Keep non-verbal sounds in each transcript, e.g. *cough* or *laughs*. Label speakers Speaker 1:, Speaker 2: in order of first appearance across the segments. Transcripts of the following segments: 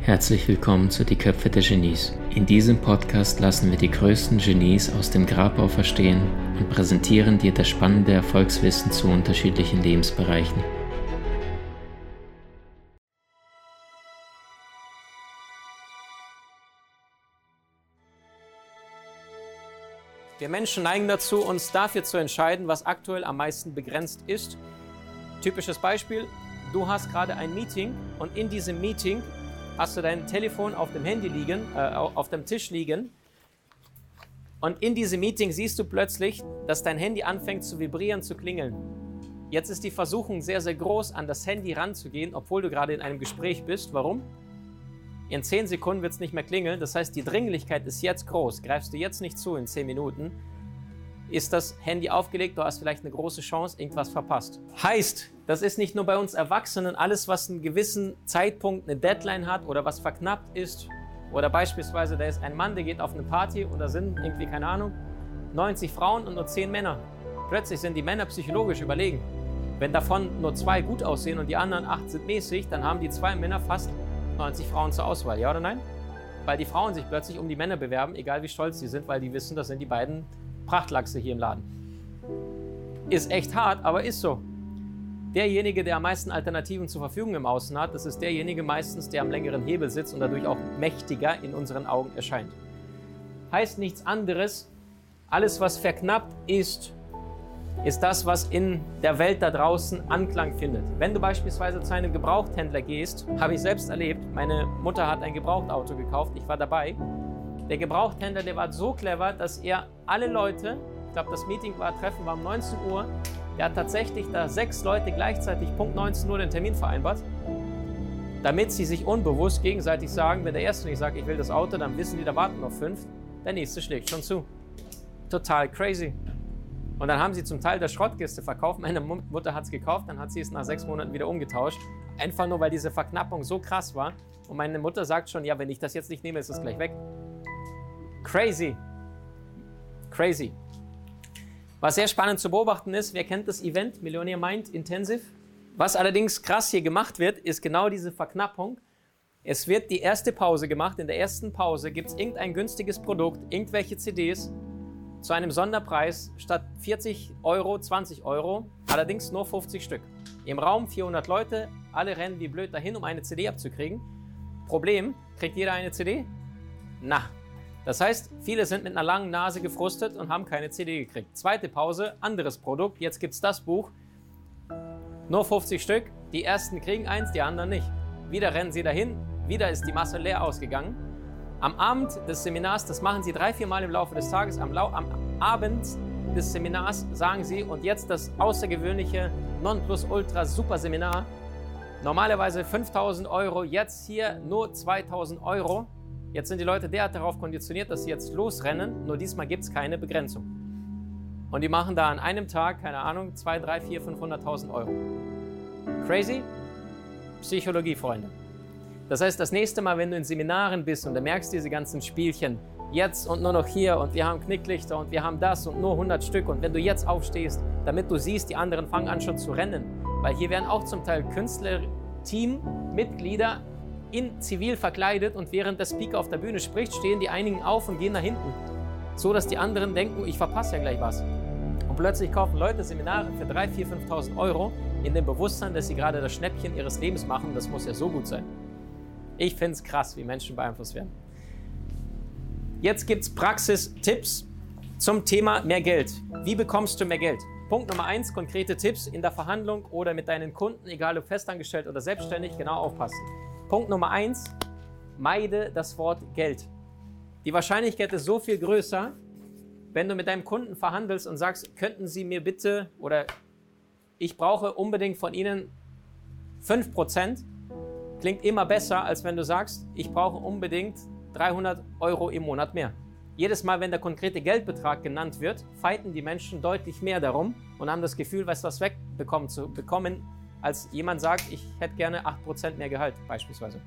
Speaker 1: Herzlich willkommen zu Die Köpfe der Genies. In diesem Podcast lassen wir die größten Genies aus dem Grabau verstehen und präsentieren dir das spannende Erfolgswissen zu unterschiedlichen Lebensbereichen.
Speaker 2: Wir Menschen neigen dazu, uns dafür zu entscheiden, was aktuell am meisten begrenzt ist. Typisches Beispiel, du hast gerade ein Meeting und in diesem Meeting hast du dein Telefon auf dem Handy liegen, äh, auf dem Tisch liegen. Und in diesem Meeting siehst du plötzlich, dass dein Handy anfängt zu vibrieren, zu klingeln. Jetzt ist die Versuchung sehr, sehr groß, an das Handy ranzugehen, obwohl du gerade in einem Gespräch bist. Warum? In 10 Sekunden wird es nicht mehr klingeln. Das heißt, die Dringlichkeit ist jetzt groß. Greifst du jetzt nicht zu in 10 Minuten, ist das Handy aufgelegt, du hast vielleicht eine große Chance, irgendwas verpasst. Heißt, das ist nicht nur bei uns Erwachsenen, alles, was einen gewissen Zeitpunkt, eine Deadline hat oder was verknappt ist. Oder beispielsweise, da ist ein Mann, der geht auf eine Party und da sind irgendwie, keine Ahnung, 90 Frauen und nur 10 Männer. Plötzlich sind die Männer psychologisch überlegen. Wenn davon nur zwei gut aussehen und die anderen acht sind mäßig, dann haben die zwei Männer fast 90 Frauen zur Auswahl. Ja oder nein? Weil die Frauen sich plötzlich um die Männer bewerben, egal wie stolz sie sind, weil die wissen, das sind die beiden Prachtlachse hier im Laden. Ist echt hart, aber ist so. Derjenige, der am meisten Alternativen zur Verfügung im Außen hat, das ist derjenige meistens, der am längeren Hebel sitzt und dadurch auch mächtiger in unseren Augen erscheint. Heißt nichts anderes, alles, was verknappt ist, ist das, was in der Welt da draußen Anklang findet. Wenn du beispielsweise zu einem Gebrauchthändler gehst, habe ich selbst erlebt, meine Mutter hat ein Gebrauchtauto gekauft, ich war dabei. Der Gebrauchthändler, der war so clever, dass er alle Leute, ich glaube, das Meeting war, Treffen war um 19 Uhr, er hat tatsächlich da sechs Leute gleichzeitig Punkt 19 Uhr den Termin vereinbart, damit sie sich unbewusst gegenseitig sagen, wenn der Erste nicht sagt, ich will das Auto, dann wissen die, da warten noch fünf, der Nächste schlägt schon zu. Total crazy. Und dann haben sie zum Teil der Schrottkiste verkauft. Meine Mutter hat es gekauft, dann hat sie es nach sechs Monaten wieder umgetauscht. Einfach nur, weil diese Verknappung so krass war. Und meine Mutter sagt schon, ja, wenn ich das jetzt nicht nehme, ist es gleich weg. Crazy. Crazy. Was sehr spannend zu beobachten ist, wer kennt das Event Millionaire Mind Intensive? Was allerdings krass hier gemacht wird, ist genau diese Verknappung. Es wird die erste Pause gemacht. In der ersten Pause gibt es irgendein günstiges Produkt, irgendwelche CDs zu einem Sonderpreis statt 40 Euro, 20 Euro, allerdings nur 50 Stück. Im Raum 400 Leute, alle rennen wie blöd dahin, um eine CD abzukriegen. Problem, kriegt jeder eine CD? Na, das heißt, viele sind mit einer langen Nase gefrustet und haben keine CD gekriegt. Zweite Pause, anderes Produkt, jetzt gibt es das Buch. Nur 50 Stück, die ersten kriegen eins, die anderen nicht. Wieder rennen sie dahin, wieder ist die Masse leer ausgegangen. Am Abend des Seminars, das machen sie drei, vier Mal im Laufe des Tages, am, Lau am Abend des Seminars sagen sie, und jetzt das außergewöhnliche Nonplusultra-Super-Seminar. Normalerweise 5000 Euro, jetzt hier nur 2000 Euro. Jetzt sind die Leute derart darauf konditioniert, dass sie jetzt losrennen, nur diesmal gibt es keine Begrenzung. Und die machen da an einem Tag, keine Ahnung, 2, 3, 4, 500.000 Euro. Crazy? Psychologie, Freunde. Das heißt, das nächste Mal, wenn du in Seminaren bist und du merkst diese ganzen Spielchen, jetzt und nur noch hier und wir haben Knicklichter und wir haben das und nur 100 Stück und wenn du jetzt aufstehst, damit du siehst, die anderen fangen an schon zu rennen, weil hier werden auch zum Teil Künstler, Teammitglieder in Zivil verkleidet und während der Speaker auf der Bühne spricht, stehen die einigen auf und gehen nach hinten. So dass die anderen denken, ich verpasse ja gleich was. Und plötzlich kaufen Leute Seminare für 3.000, 4.000, 5.000 Euro in dem Bewusstsein, dass sie gerade das Schnäppchen ihres Lebens machen. Das muss ja so gut sein. Ich finde es krass, wie Menschen beeinflusst werden. Jetzt gibt es Praxistipps zum Thema mehr Geld. Wie bekommst du mehr Geld? Punkt Nummer eins, konkrete Tipps in der Verhandlung oder mit deinen Kunden, egal ob festangestellt oder selbstständig, genau aufpassen. Punkt Nummer eins, meide das Wort Geld. Die Wahrscheinlichkeit ist so viel größer, wenn du mit deinem Kunden verhandelst und sagst, könnten Sie mir bitte oder ich brauche unbedingt von Ihnen 5%, klingt immer besser, als wenn du sagst, ich brauche unbedingt 300 Euro im Monat mehr. Jedes Mal, wenn der konkrete Geldbetrag genannt wird, fighten die Menschen deutlich mehr darum und haben das Gefühl, was was wegbekommen zu bekommen, als jemand sagt, ich hätte gerne 8% mehr Gehalt beispielsweise.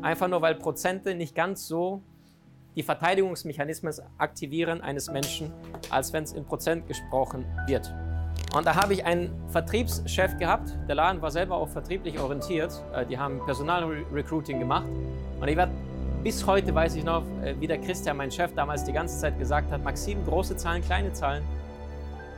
Speaker 2: Einfach nur, weil Prozente nicht ganz so die Verteidigungsmechanismen aktivieren eines Menschen, als wenn es in Prozent gesprochen wird. Und da habe ich einen Vertriebschef gehabt. Der Laden war selber auch vertrieblich orientiert. Äh, die haben Personalrecruiting gemacht. Und ich werde bis heute weiß ich noch, äh, wie der Christian, mein Chef, damals die ganze Zeit gesagt hat: Maxim, große Zahlen, kleine Zahlen.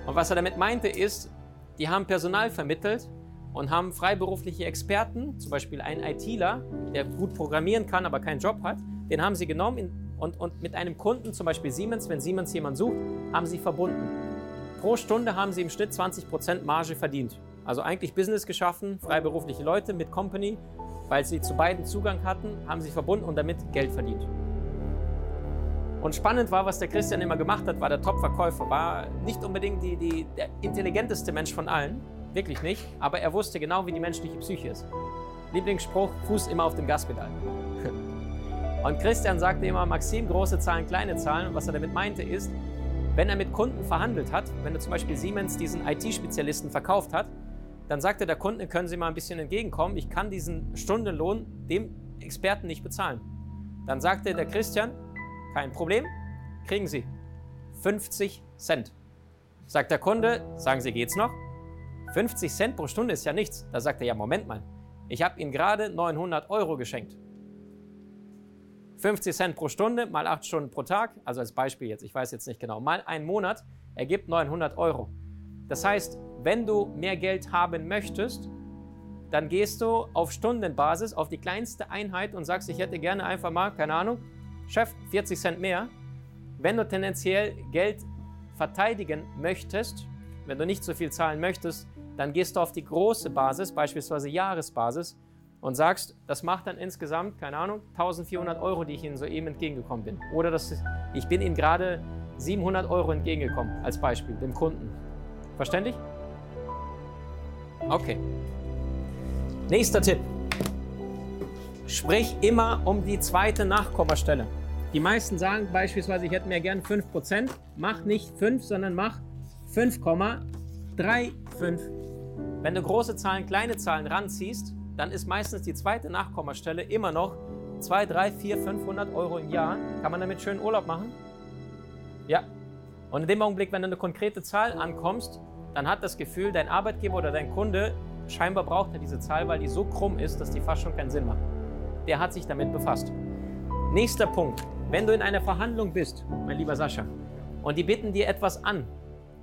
Speaker 2: Und was er damit meinte, ist, die haben Personal vermittelt und haben freiberufliche Experten, zum Beispiel einen ITler, der gut programmieren kann, aber keinen Job hat, den haben sie genommen und, und mit einem Kunden, zum Beispiel Siemens, wenn Siemens jemanden sucht, haben sie verbunden. Pro Stunde haben sie im Schnitt 20% Marge verdient. Also eigentlich Business geschaffen, freiberufliche Leute mit Company, weil sie zu beiden Zugang hatten, haben sie verbunden und damit Geld verdient. Und spannend war, was der Christian immer gemacht hat, war der Top-Verkäufer, war nicht unbedingt die, die, der intelligenteste Mensch von allen, wirklich nicht, aber er wusste genau, wie die menschliche Psyche ist. Lieblingsspruch, Fuß immer auf dem Gaspedal. *laughs* Und Christian sagte immer, Maxim, große Zahlen, kleine Zahlen. Und was er damit meinte ist, wenn er mit Kunden verhandelt hat, wenn er zum Beispiel Siemens diesen IT-Spezialisten verkauft hat, dann sagte der Kunde, können Sie mal ein bisschen entgegenkommen, ich kann diesen Stundenlohn dem Experten nicht bezahlen. Dann sagte der Christian, kein Problem, kriegen Sie 50 Cent. Sagt der Kunde, sagen Sie, geht's noch? 50 Cent pro Stunde ist ja nichts. Da sagt er, ja, Moment mal, ich habe Ihnen gerade 900 Euro geschenkt. 50 Cent pro Stunde mal 8 Stunden pro Tag, also als Beispiel jetzt, ich weiß jetzt nicht genau, mal einen Monat ergibt 900 Euro. Das heißt, wenn du mehr Geld haben möchtest, dann gehst du auf Stundenbasis auf die kleinste Einheit und sagst, ich hätte gerne einfach mal, keine Ahnung, Chef, 40 Cent mehr. Wenn du tendenziell Geld verteidigen möchtest, wenn du nicht so viel zahlen möchtest, dann gehst du auf die große Basis, beispielsweise Jahresbasis, und sagst, das macht dann insgesamt, keine Ahnung, 1400 Euro, die ich Ihnen soeben entgegengekommen bin. Oder das ich bin Ihnen gerade 700 Euro entgegengekommen, als Beispiel, dem Kunden. Verständlich? Okay. Nächster Tipp. Sprich immer um die zweite Nachkommastelle. Die meisten sagen beispielsweise, ich hätte mir gern 5%. Mach nicht 5, sondern mach 5,35. Wenn du große Zahlen, kleine Zahlen ranziehst, dann ist meistens die zweite Nachkommastelle immer noch 2, 3, 4, 500 Euro im Jahr. Kann man damit schön Urlaub machen? Ja. Und in dem Augenblick, wenn du eine konkrete Zahl ankommst, dann hat das Gefühl, dein Arbeitgeber oder dein Kunde scheinbar braucht er diese Zahl, weil die so krumm ist, dass die fast schon keinen Sinn macht. Der hat sich damit befasst. Nächster Punkt. Wenn du in einer Verhandlung bist, mein lieber Sascha, und die bitten dir etwas an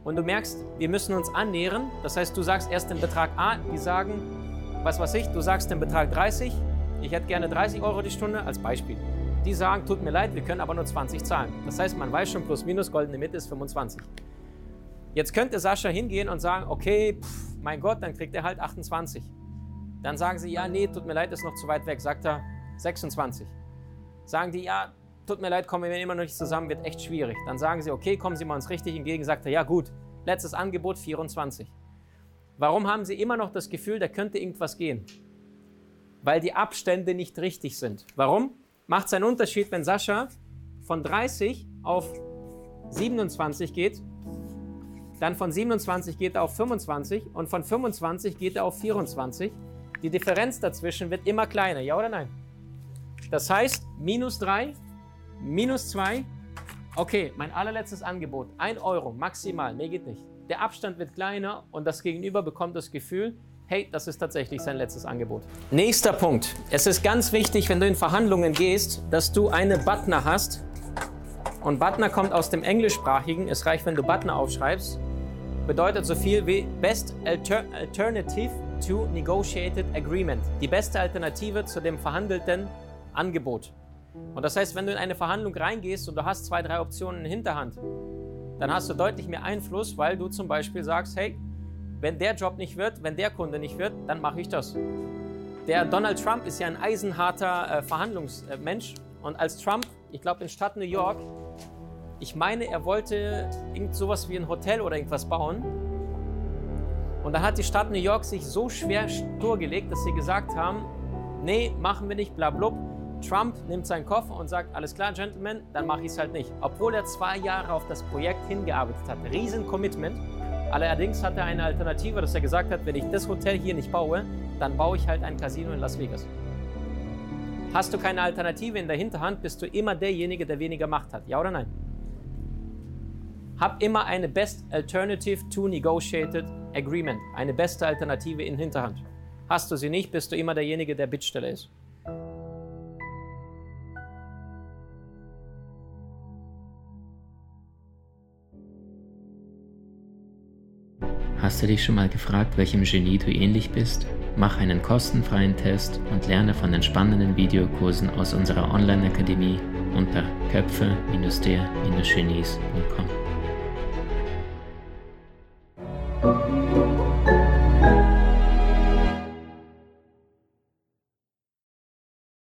Speaker 2: und du merkst, wir müssen uns annähern, das heißt, du sagst erst den Betrag A, die sagen, was weiß ich, du sagst den Betrag 30, ich hätte gerne 30 Euro die Stunde als Beispiel. Die sagen, tut mir leid, wir können aber nur 20 zahlen. Das heißt, man weiß schon, plus minus, goldene Mitte ist 25. Jetzt könnte Sascha hingehen und sagen, okay, pff, mein Gott, dann kriegt er halt 28. Dann sagen sie, ja, nee, tut mir leid, ist noch zu weit weg. Sagt er 26. Sagen die, ja, tut mir leid, kommen wir immer noch nicht zusammen, wird echt schwierig. Dann sagen sie, okay, kommen Sie mal uns richtig entgegen. Sagt er, ja gut, letztes Angebot 24. Warum haben Sie immer noch das Gefühl, da könnte irgendwas gehen? Weil die Abstände nicht richtig sind. Warum? Macht es einen Unterschied, wenn Sascha von 30 auf 27 geht, dann von 27 geht er auf 25 und von 25 geht er auf 24. Die Differenz dazwischen wird immer kleiner, ja oder nein? Das heißt, minus 3, minus 2, okay, mein allerletztes Angebot, 1 Euro maximal, mehr geht nicht. Der Abstand wird kleiner und das Gegenüber bekommt das Gefühl, hey, das ist tatsächlich sein letztes Angebot. Nächster Punkt. Es ist ganz wichtig, wenn du in Verhandlungen gehst, dass du eine Butner hast. Und Butner kommt aus dem Englischsprachigen. Es reicht, wenn du Butner aufschreibst. Bedeutet so viel wie Best Alter Alternative to Negotiated Agreement. Die beste Alternative zu dem verhandelten Angebot. Und das heißt, wenn du in eine Verhandlung reingehst und du hast zwei, drei Optionen in Hinterhand, dann hast du deutlich mehr Einfluss, weil du zum Beispiel sagst, hey, wenn der Job nicht wird, wenn der Kunde nicht wird, dann mache ich das. Der Donald Trump ist ja ein eisenharter äh, Verhandlungsmensch und als Trump, ich glaube in Stadt New York, ich meine, er wollte irgend sowas wie ein Hotel oder irgendwas bauen. Und dann hat die Stadt New York sich so schwer stur gelegt, dass sie gesagt haben, nee, machen wir nicht, bla, bla, Trump nimmt seinen Koffer und sagt, alles klar, Gentlemen, dann mache ich es halt nicht. Obwohl er zwei Jahre auf das Projekt hingearbeitet hat. Riesen Commitment. Allerdings hat er eine Alternative, dass er gesagt hat, wenn ich das Hotel hier nicht baue, dann baue ich halt ein Casino in Las Vegas. Hast du keine Alternative in der Hinterhand, bist du immer derjenige, der weniger Macht hat. Ja oder nein? Hab immer eine Best Alternative to Negotiated Agreement, eine beste Alternative in Hinterhand. Hast du sie nicht, bist du immer derjenige, der Bittsteller ist.
Speaker 1: Hast du dich schon mal gefragt, welchem Genie du ähnlich bist? Mach einen kostenfreien Test und lerne von den spannenden Videokursen aus unserer Online-Akademie unter köpfe-der-genies.com.